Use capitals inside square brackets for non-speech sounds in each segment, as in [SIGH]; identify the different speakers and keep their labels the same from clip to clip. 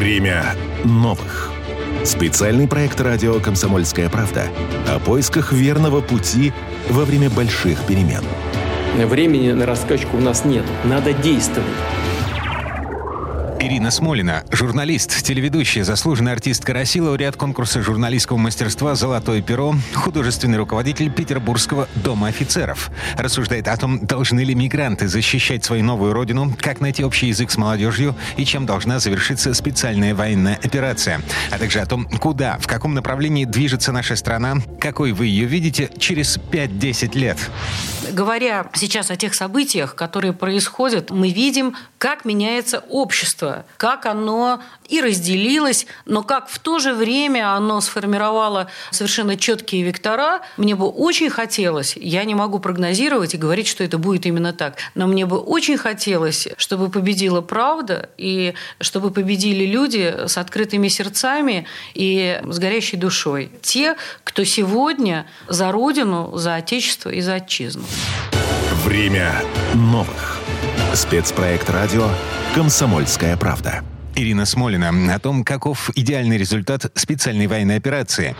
Speaker 1: Время новых. Специальный проект радио «Комсомольская правда» о поисках верного пути во время больших перемен.
Speaker 2: Времени на раскачку у нас нет. Надо действовать.
Speaker 3: Ирина Смолина, журналист, телеведущая, заслуженный артист Караси, лауреат конкурса журналистского мастерства «Золотое перо», художественный руководитель Петербургского дома офицеров. Рассуждает о том, должны ли мигранты защищать свою новую родину, как найти общий язык с молодежью и чем должна завершиться специальная военная операция. А также о том, куда, в каком направлении движется наша страна, какой вы ее видите через 5-10 лет.
Speaker 4: Говоря сейчас о тех событиях, которые происходят, мы видим, как меняется общество как оно и разделилось, но как в то же время оно сформировало совершенно четкие вектора. Мне бы очень хотелось, я не могу прогнозировать и говорить, что это будет именно так, но мне бы очень хотелось, чтобы победила правда и чтобы победили люди с открытыми сердцами и с горящей душой. Те, кто сегодня за Родину, за Отечество и за Отчизну.
Speaker 1: Время новых. Спецпроект радио «Комсомольская правда».
Speaker 3: Ирина Смолина о том, каков идеальный результат специальной военной операции.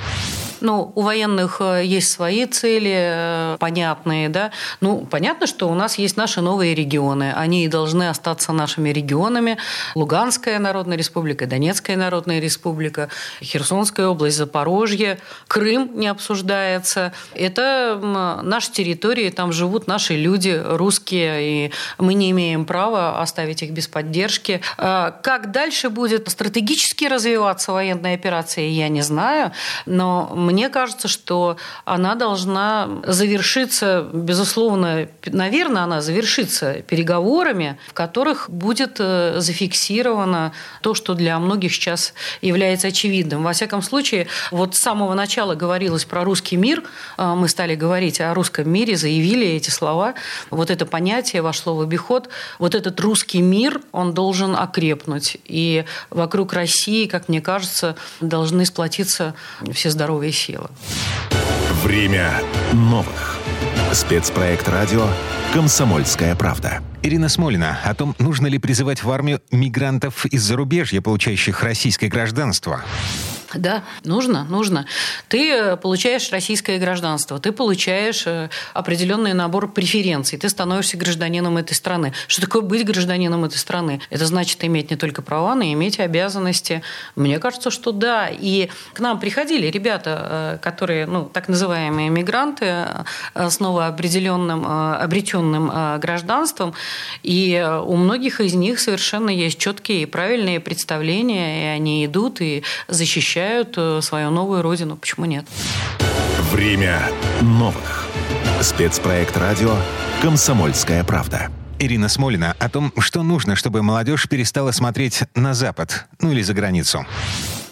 Speaker 4: Ну, у военных э, есть свои цели, э, понятные, да. Ну, понятно, что у нас есть наши новые регионы. Они должны остаться нашими регионами. Луганская Народная Республика, Донецкая Народная Республика, Херсонская область, Запорожье, Крым не обсуждается. Это наши территории, там живут наши люди, русские, и мы не имеем права оставить их без поддержки. А как дальше будет стратегически развиваться военная операция, я не знаю, но мне кажется, что она должна завершиться, безусловно, наверное, она завершится переговорами, в которых будет э, зафиксировано то, что для многих сейчас является очевидным. Во всяком случае, вот с самого начала говорилось про русский мир, э, мы стали говорить о русском мире, заявили эти слова, вот это понятие вошло в обиход, вот этот русский мир, он должен окрепнуть. И вокруг России, как мне кажется, должны сплотиться все здоровые сила.
Speaker 1: Время новых. Спецпроект радио «Комсомольская правда».
Speaker 3: Ирина Смолина о том, нужно ли призывать в армию мигрантов из зарубежья, получающих российское гражданство.
Speaker 4: Да, нужно, нужно. Ты э, получаешь российское гражданство, ты получаешь э, определенный набор преференций, ты становишься гражданином этой страны. Что такое быть гражданином этой страны? Это значит иметь не только права, но и иметь обязанности. Мне кажется, что да. И к нам приходили ребята, э, которые, ну, так называемые мигранты, с новоопределенным, обретенным гражданством, и у многих из них совершенно есть четкие и правильные представления, и они идут и защищают защищают э, свою новую родину. Почему нет?
Speaker 1: Время новых. Спецпроект радио «Комсомольская правда».
Speaker 3: Ирина Смолина о том, что нужно, чтобы молодежь перестала смотреть на Запад, ну или за границу.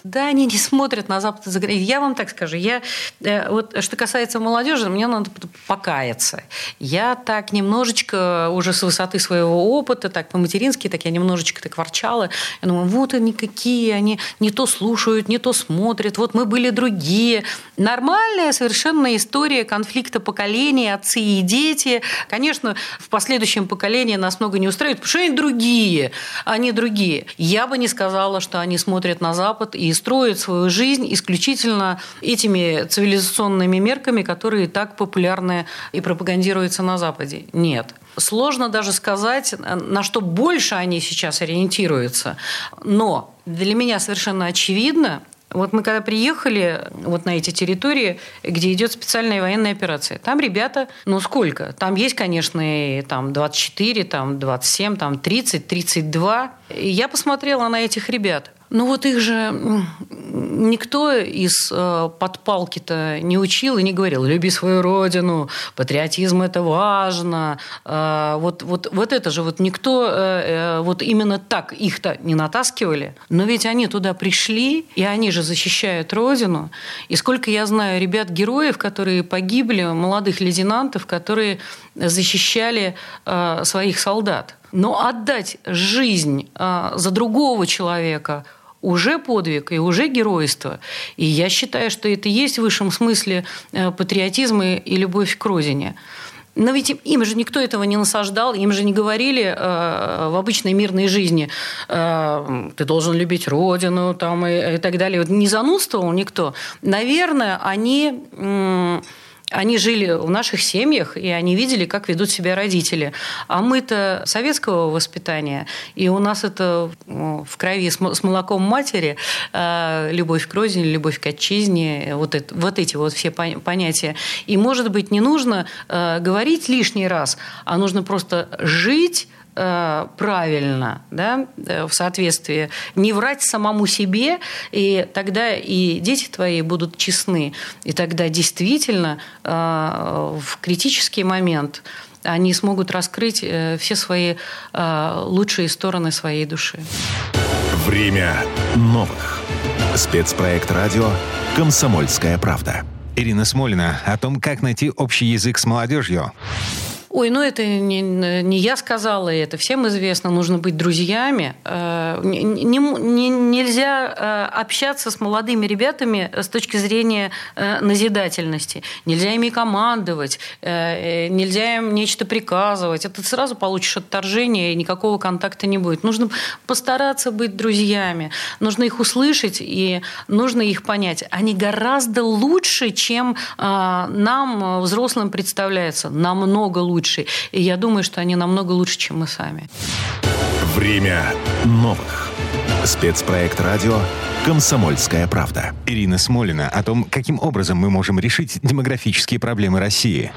Speaker 4: Да, они не смотрят на Запад за границу. Я вам так скажу, я, э, вот, что касается молодежи, мне надо покаяться. Я так немножечко уже с высоты своего опыта, так по-матерински, так я немножечко так ворчала. Я думаю, вот они какие, они не то слушают, не то смотрят, вот мы были другие. Нормальная совершенно история конфликта поколений, отцы и дети. Конечно, в последующем поколении нас много не устраивает, потому что они другие, они другие. Я бы не сказала, что они смотрят на Запад и строят свою жизнь исключительно этими цивилизационными мерками, которые так популярны и пропагандируются на Западе. Нет. Сложно даже сказать, на что больше они сейчас ориентируются. Но для меня совершенно очевидно, вот мы когда приехали вот на эти территории, где идет специальная военная операция, там ребята, ну сколько? Там есть, конечно, и там 24, там 27, там 30, 32. И я посмотрела на этих ребят. Ну вот их же никто из э, подпалки-то не учил и не говорил, люби свою родину, патриотизм это важно. Э, вот, вот, вот это же вот никто э, вот именно так их-то не натаскивали. Но ведь они туда пришли, и они же защищают родину. И сколько я знаю ребят-героев, которые погибли, молодых лейтенантов, которые защищали своих солдат. Но отдать жизнь за другого человека – уже подвиг и уже геройство. И я считаю, что это и есть в высшем смысле э, патриотизм и любовь к родине. Но ведь им же никто этого не насаждал, им же не говорили э, в обычной мирной жизни, э, ты должен любить родину там, и, и так далее. Вот не занудствовал никто. Наверное, они... Э, они жили в наших семьях, и они видели, как ведут себя родители. А мы-то советского воспитания, и у нас это в крови с молоком матери, а, любовь к родине, любовь к отчизне, вот, это, вот эти вот все понятия. И, может быть, не нужно а, говорить лишний раз, а нужно просто жить Э, правильно, да, э, в соответствии, не врать самому себе, и тогда и дети твои будут честны, и тогда действительно э, в критический момент они смогут раскрыть все свои лучшие стороны своей души.
Speaker 1: Время новых. Спецпроект радио «Комсомольская правда».
Speaker 3: Ирина Смолина о том, как найти общий язык с молодежью.
Speaker 4: Ой, ну это не, не я сказала, это всем известно, нужно быть друзьями. Э, не, не, нельзя э, общаться с молодыми ребятами с точки зрения э, назидательности. Нельзя ими командовать, нельзя им нечто приказывать. Это ты сразу получишь отторжение, и никакого контакта не будет. Нужно постараться быть друзьями, нужно их услышать и нужно их понять. Они гораздо лучше, чем нам, взрослым, представляется. Намного лучше лучше. И я думаю, что они намного лучше, чем мы сами.
Speaker 1: Время новых. Спецпроект радио «Комсомольская правда».
Speaker 3: Ирина Смолина о том, каким образом мы можем решить демографические проблемы России.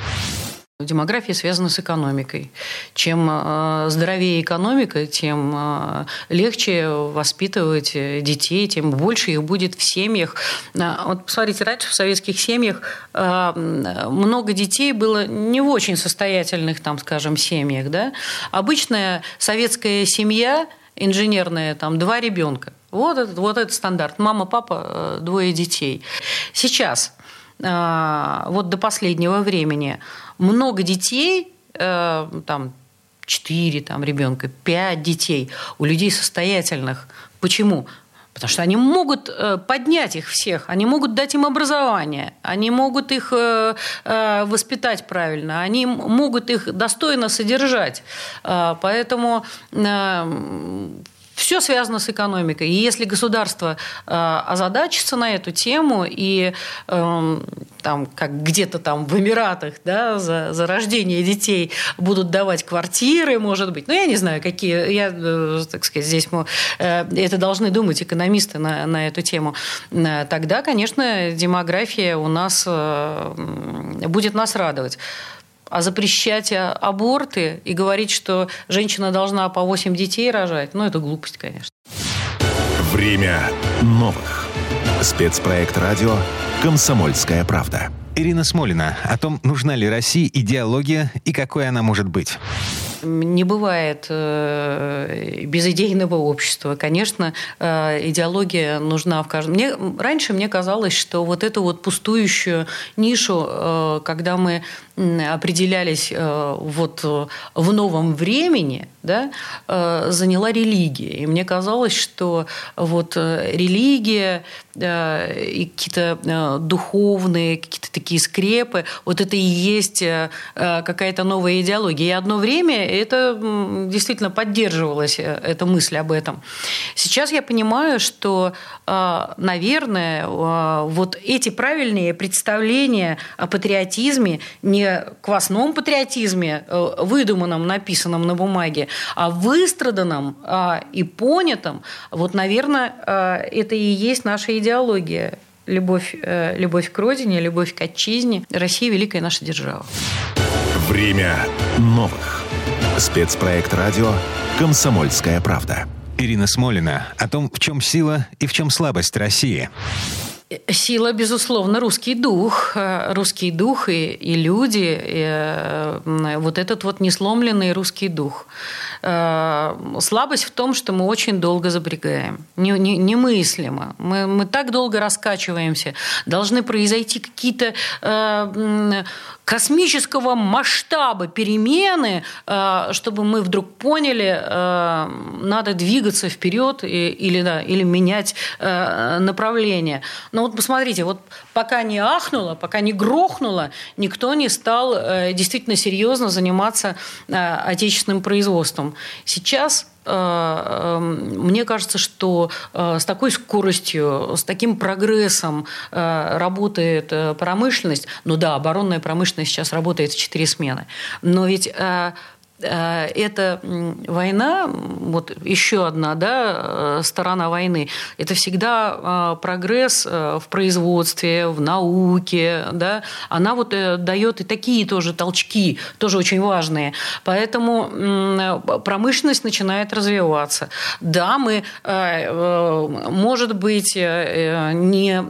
Speaker 4: Демография связана с экономикой. Чем э, здоровее экономика, тем э, легче воспитывать э, детей, тем больше их будет в семьях. Вот посмотрите, раньше в советских семьях много детей было не в очень состоятельных, там, скажем, семьях. Да? Обычная советская семья инженерная, там, два ребенка. Вот этот, вот этот стандарт. Мама, папа, двое детей. Сейчас, вот до последнего времени, много детей, э, там, 4 там, ребенка, 5 детей у людей состоятельных. Почему? Потому что они могут э, поднять их всех, они могут дать им образование, они могут их э, воспитать правильно, они могут их достойно содержать. Поэтому все связано с экономикой. И если государство озадачится на эту тему и э, там, как где-то там в Эмиратах да, за, за рождение детей будут давать квартиры, может быть, ну, я не знаю, какие, я, э, так сказать, здесь мы, э, это должны думать экономисты на, на эту тему, э, тогда, конечно, демография у нас будет нас радовать. А запрещать аборты и говорить, что женщина должна по 8 детей рожать, ну, это глупость, конечно.
Speaker 1: Время новых. Спецпроект радио «Комсомольская правда».
Speaker 3: Ирина Смолина о том, нужна ли России идеология и какой она может быть.
Speaker 4: Не бывает э, безидейного общества. Конечно, э, идеология нужна в каждом. Мне, раньше мне казалось, что вот эту вот пустующую нишу, э, когда мы определялись вот в новом времени, да, заняла религия. И мне казалось, что вот религия и какие-то духовные, какие-то такие скрепы, вот это и есть какая-то новая идеология. И одно время это действительно поддерживалась э, эта мысль об этом. Сейчас я понимаю, что, э, наверное, э, вот эти правильные представления о патриотизме, не квасном патриотизме, выдуманном, написанном на бумаге, а выстраданном и понятом, вот, наверное, это и есть наша идеология любовь, любовь к родине, любовь к отчизне. Россия – великая наша держава.
Speaker 1: Время новых. Спецпроект радио «Комсомольская правда».
Speaker 3: Ирина Смолина о том, в чем сила и в чем слабость России.
Speaker 4: Сила, безусловно, русский дух, э, русский дух и, и люди, и, э, вот этот вот несломленный русский дух. Слабость в том, что мы очень долго забрегаем. Не, не, немыслимо. Мы, мы так долго раскачиваемся. Должны произойти какие-то космического масштаба перемены, чтобы мы вдруг поняли, надо двигаться вперед или, да, или менять направление. Но вот посмотрите, вот пока не ахнуло, пока не грохнуло, никто не стал э, действительно серьезно заниматься э, отечественным производством. Сейчас э, эм, мне кажется, что с такой скоростью, с таким прогрессом работает промышленность. Ну да, оборонная промышленность сейчас работает в четыре смены. Но ведь Э, эта война, вот еще одна да, э, сторона войны, это всегда э, прогресс в производстве, в науке, да, она вот дает и такие тоже толчки, тоже очень важные. Поэтому промышленность начинает развиваться. Да, мы, может быть, не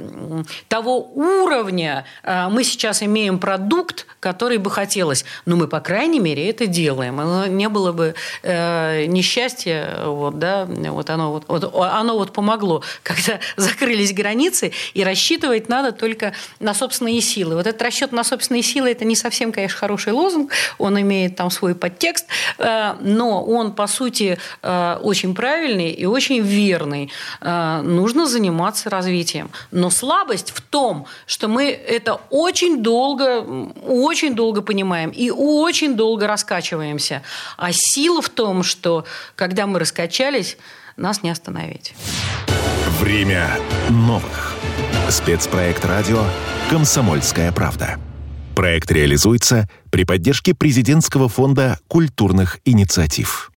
Speaker 4: того уровня, мы сейчас имеем продукт, который бы хотелось, но мы, по крайней мере, это делаем не было бы э, несчастья, вот, да, вот оно вот, вот, оно вот помогло, [LAUGHS] когда закрылись границы, и рассчитывать надо только на собственные силы. Вот этот расчет на собственные силы – это не совсем, конечно, хороший лозунг, он имеет там свой подтекст, э, но он, по сути, э, очень правильный и очень верный. Э, нужно заниматься развитием. Но слабость в том, что мы это очень долго, очень долго понимаем и очень долго раскачиваемся. А сила в том, что когда мы раскачались, нас не остановить.
Speaker 1: Время новых. Спецпроект радио «Комсомольская правда». Проект реализуется при поддержке президентского фонда культурных инициатив.